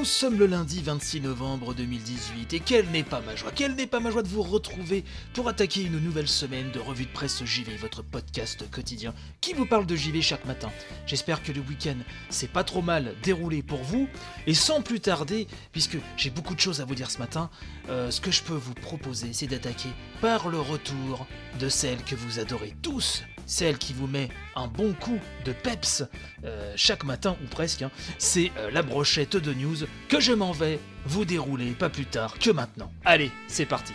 Nous sommes le lundi 26 novembre 2018 et quelle n'est pas ma joie, quelle n'est pas ma joie de vous retrouver pour attaquer une nouvelle semaine de revue de presse JV, votre podcast quotidien qui vous parle de JV chaque matin. J'espère que le week-end s'est pas trop mal déroulé pour vous et sans plus tarder, puisque j'ai beaucoup de choses à vous dire ce matin, euh, ce que je peux vous proposer c'est d'attaquer par le retour de celle que vous adorez tous, celle qui vous met un bon coup de peps euh, chaque matin ou presque, hein. c'est euh, la brochette de news que je m'en vais vous dérouler pas plus tard que maintenant. Allez, c'est parti.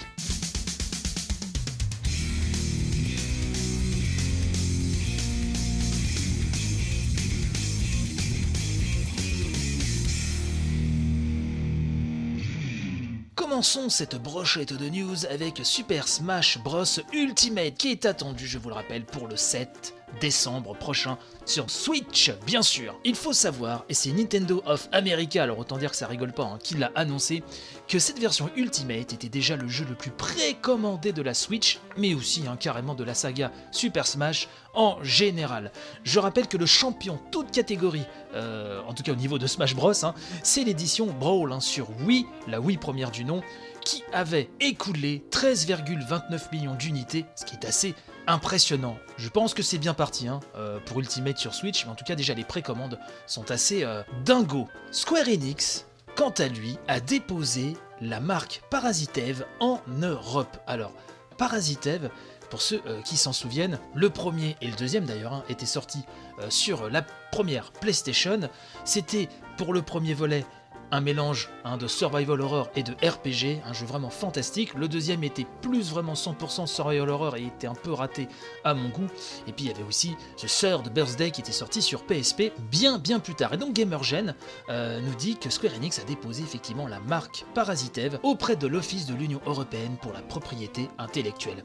Commençons cette brochette de news avec Super Smash Bros Ultimate qui est attendu, je vous le rappelle, pour le 7 décembre prochain sur Switch, bien sûr. Il faut savoir, et c'est Nintendo of America, alors autant dire que ça rigole pas, hein, qui l'a annoncé, que cette version Ultimate était déjà le jeu le plus précommandé de la Switch, mais aussi hein, carrément de la saga Super Smash en général. Je rappelle que le champion toute catégorie, euh, en tout cas au niveau de Smash Bros, hein, c'est l'édition Brawl sur Wii, la Wii première du nom, qui avait écoulé 13,29 millions d'unités, ce qui est assez impressionnant. Je pense que c'est bien parti hein, euh, pour Ultimate sur Switch, mais en tout cas déjà les précommandes sont assez euh, dingos. Square Enix, quant à lui, a déposé la marque Parasitev en Europe. Alors, Parasitev, pour ceux euh, qui s'en souviennent, le premier et le deuxième d'ailleurs hein, étaient sortis euh, sur la première PlayStation. C'était pour le premier volet un mélange hein, de survival horror et de RPG, un jeu vraiment fantastique. Le deuxième était plus vraiment 100% survival horror et était un peu raté à mon goût. Et puis il y avait aussi ce Third Birthday qui était sorti sur PSP bien bien plus tard. Et donc Gamergen euh, nous dit que Square Enix a déposé effectivement la marque Parasitev auprès de l'Office de l'Union Européenne pour la propriété intellectuelle.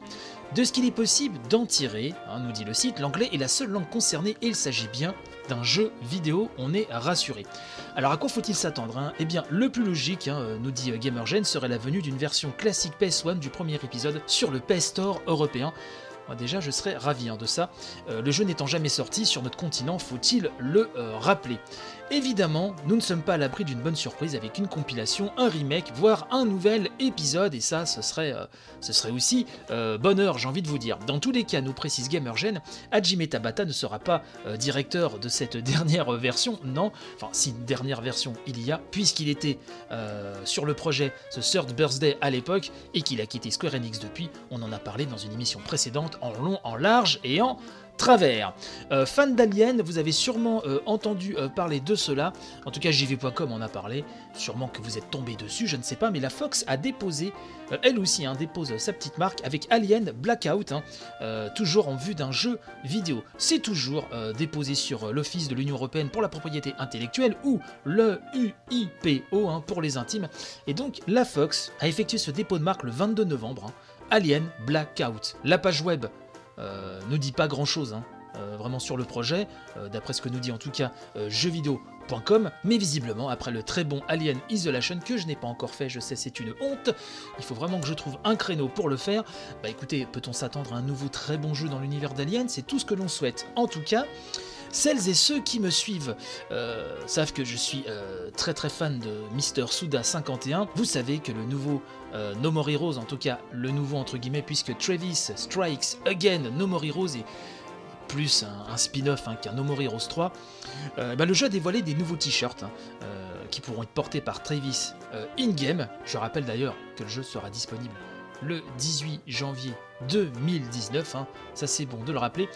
De ce qu'il est possible d'en tirer, hein, nous dit le site, l'anglais est la seule langue concernée et il s'agit bien d'un jeu vidéo, on est rassuré. Alors à quoi faut-il s'attendre hein? Eh bien, le plus logique, hein, euh, nous dit Gamergen, serait la venue d'une version classique PS1 du premier épisode sur le PS Store européen. Déjà, je serais ravi hein, de ça. Euh, le jeu n'étant jamais sorti sur notre continent, faut-il le euh, rappeler? Évidemment, nous ne sommes pas à l'abri d'une bonne surprise avec une compilation, un remake, voire un nouvel épisode, et ça, ce serait, euh, ce serait aussi bonheur, j'ai envie de vous dire. Dans tous les cas, nous précise Gamergen, Hajime Tabata ne sera pas directeur de cette dernière version, non, enfin, si dernière version il y a, puisqu'il était sur le projet The Third Birthday à l'époque, et qu'il a quitté Square Enix depuis, on en a parlé dans une émission précédente, en long, en large et en travers. Euh, fan d'Alien, vous avez sûrement euh, entendu euh, parler de cela. En tout cas, JV.com en a parlé. Sûrement que vous êtes tombé dessus, je ne sais pas. Mais la Fox a déposé, elle aussi, hein, dépose sa petite marque avec Alien Blackout, hein, toujours en vue d'un jeu vidéo. C'est toujours déposé sur l'Office de l'Union Européenne pour la propriété intellectuelle ou le UIPO hein, pour les intimes. Et donc, la Fox a effectué ce dépôt de marque le 22 novembre. Hein. Alien Blackout. La page web euh, ne dit pas grand chose vraiment sur le projet, euh, d'après ce que nous dit en tout cas euh, jeuxvideo.com, mais visiblement après le très bon Alien Isolation que je n'ai pas encore fait, je sais c'est une honte, il faut vraiment que je trouve un créneau pour le faire. Bah écoutez, peut-on s'attendre à un nouveau très bon jeu dans l'univers d'Alien? C'est tout ce que l'on souhaite. En tout cas, celles et ceux qui me suivent euh, savent que je suis euh, très très fan de Mister Suda 51. Vous savez que le nouveau euh, No More Heroes, en tout cas le nouveau entre guillemets, puisque Travis Strikes Again No More Heroes est plus un, spin-off hein, qu'un No More Heroes 3, euh, bah, le jeu a dévoilé des nouveaux t-shirts hein, qui pourront être portés par Travis in-game. Je rappelle d'ailleurs que le jeu sera disponible le 18 janvier 2019, hein. ça c'est bon de le rappeler.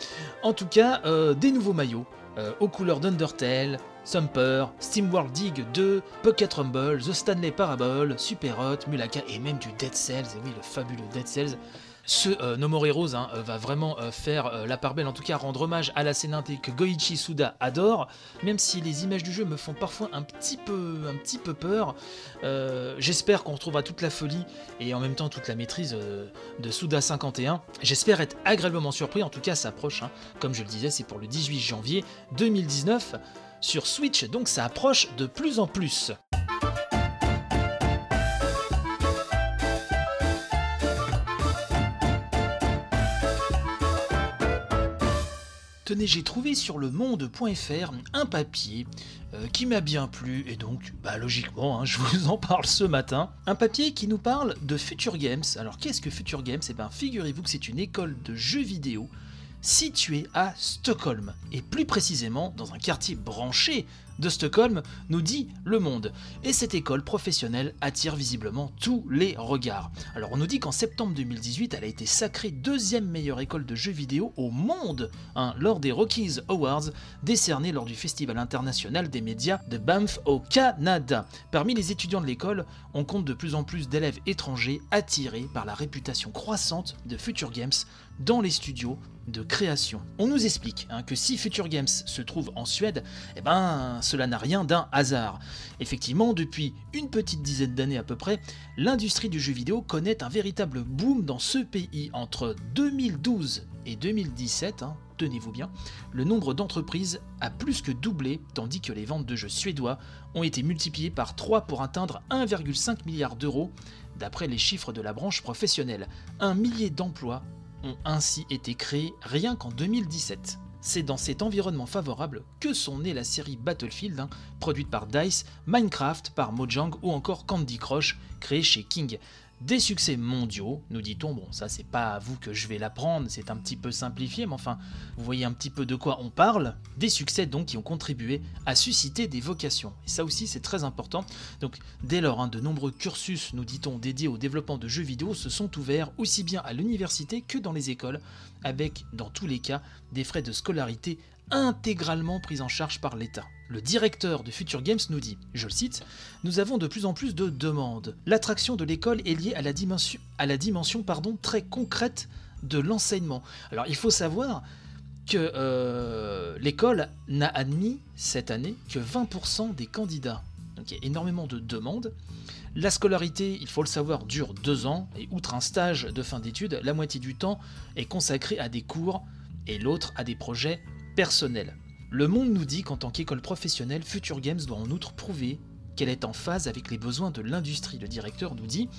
En tout cas, euh, des nouveaux maillots euh, aux couleurs d'Undertale, Sumper, SteamWorld Dig 2, Pocket Rumble, The Stanley Parable, Super Hot, Mulaka et même du Dead Cells, et oui le fabuleux Dead Cells. Ce euh, No More Heroes hein, euh, va vraiment euh, faire euh, la part belle, en tout cas rendre hommage à la scène indé que Goichi Suda adore, même si les images du jeu me font parfois un petit peu, un petit peu peur. J'espère qu'on retrouvera toute la folie et en même temps toute la maîtrise de Suda 51. J'espère être agréablement surpris, en tout cas ça approche, hein. comme je le disais, c'est pour le 18 janvier 2019 sur Switch, donc ça approche de plus en plus. Tenez, j'ai trouvé sur le monde.fr un papier euh, qui m'a bien plu et donc, bah logiquement, hein, je vous en parle ce matin. Un papier qui nous parle de Future Games. Alors qu'est-ce que Future Games? Eh bien, figurez-vous que c'est une école de jeux vidéo située à Stockholm et plus précisément dans un quartier branché de Stockholm, nous dit Le Monde. Et cette école professionnelle attire visiblement tous les regards. Alors on nous dit qu'en septembre 2018, elle a été sacrée deuxième meilleure école de jeux vidéo au monde hein, lors des Rockies Awards décernés lors du Festival international des médias de Banff au Canada. Parmi les étudiants de l'école, on compte de plus en plus d'élèves étrangers attirés par la réputation croissante de Future Games dans les studios de création. On nous explique hein, que si Future Games se trouve en Suède, eh ben cela n'a rien d'un hasard. Effectivement, depuis une petite dizaine d'années à peu près, l'industrie du jeu vidéo connaît un véritable boom dans ce pays entre 2012 et 2017. hein, Tenez-vous bien, le nombre d'entreprises a plus que doublé, tandis que les ventes de jeux suédois ont été multipliées par 3 pour atteindre 1,5 milliard d'euros, d'après les chiffres de la branche professionnelle. Un millier d'emplois ont ainsi été créés rien qu'en 2017. C'est dans cet environnement favorable que sont nées la série Battlefield, hein, produite par DICE, Minecraft par Mojang ou encore Candy Crush, créée chez King. Des succès mondiaux, nous dit-on, bon ça c'est pas à vous que je vais l'apprendre, c'est un petit peu simplifié, mais enfin vous voyez un petit peu de quoi on parle, des succès donc qui ont contribué à susciter des vocations. Et ça aussi c'est très important. Donc dès lors, hein, de nombreux cursus, nous dit-on, dédiés au développement de jeux vidéo se sont ouverts aussi bien à l'université que dans les écoles, avec dans tous les cas des frais de scolarité intégralement pris en charge par l'État. Le directeur de Future Games nous dit, je le cite, Nous avons de plus en plus de demandes. L'attraction de l'école est liée à la dimension, à la dimension pardon, très concrète de l'enseignement. Alors il faut savoir que euh, l'école n'a admis cette année que 20% des candidats. Donc il y a énormément de demandes. La scolarité, il faut le savoir, dure deux ans, et outre un stage de fin d'études, la moitié du temps est consacrée à des cours et l'autre à des projets personnels. Le monde nous dit qu'en tant qu'école professionnelle, Future Games doit en outre prouver qu'elle est en phase avec les besoins de l'industrie. Le directeur nous dit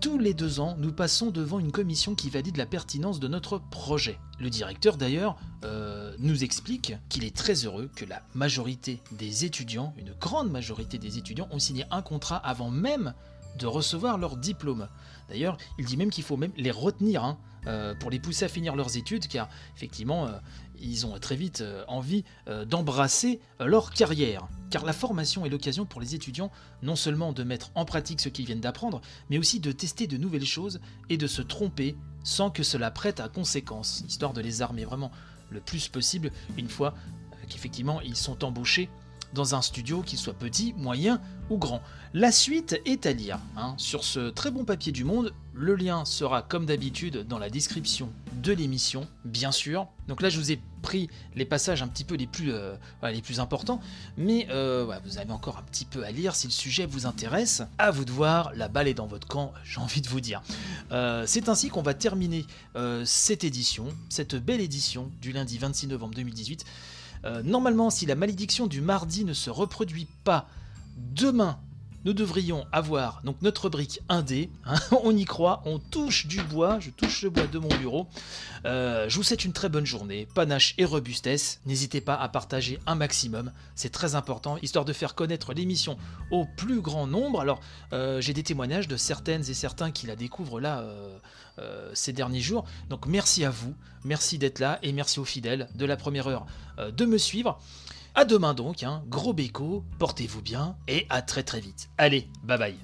tous les deux ans, nous passons devant une commission qui valide la pertinence de notre projet. Le directeur d'ailleurs euh, nous explique qu'il est très heureux que la majorité des étudiants, une grande majorité des étudiants, ont signé un contrat avant même de recevoir leur diplôme. D'ailleurs, il dit même qu'il faut même les retenir hein, euh, pour les pousser à finir leurs études, car effectivement, euh, ils ont très vite euh, envie euh, d'embrasser euh, leur carrière. Car la formation est l'occasion pour les étudiants non seulement de mettre en pratique ce qu'ils viennent d'apprendre, mais aussi de tester de nouvelles choses et de se tromper sans que cela prête à conséquence, histoire de les armer vraiment le plus possible une fois qu'effectivement ils sont embauchés dans un studio, qu'il soit petit, moyen ou grand. La suite est à lire hein, sur ce très bon papier du monde. Le lien sera comme d'habitude dans la description de l'émission, bien sûr. Donc là, je vous ai pris les passages un petit peu les plus, euh, les plus importants, mais euh, vous avez encore un petit peu à lire si le sujet vous intéresse. À vous de voir, la balle est dans votre camp, j'ai envie de vous dire. Euh, C'est ainsi qu'on va terminer cette édition, cette belle édition du lundi 26 novembre 2018. Euh, normalement, si la malédiction du mardi ne se reproduit pas demain, nous devrions avoir donc notre brique indé. hein, on y croit, on touche du bois, je touche le bois de mon bureau. Euh, je vous souhaite une très bonne journée, panache et robustesse. N'hésitez pas à partager un maximum, c'est très important, histoire de faire connaître l'émission au plus grand nombre. Alors, euh, j'ai des témoignages de certaines et certains qui la découvrent là euh, ces derniers jours. Donc, merci à vous, merci d'être là et merci aux fidèles de la première heure de me suivre. À demain donc, hein, gros béco, portez-vous bien et à très très vite. Allez, bye bye.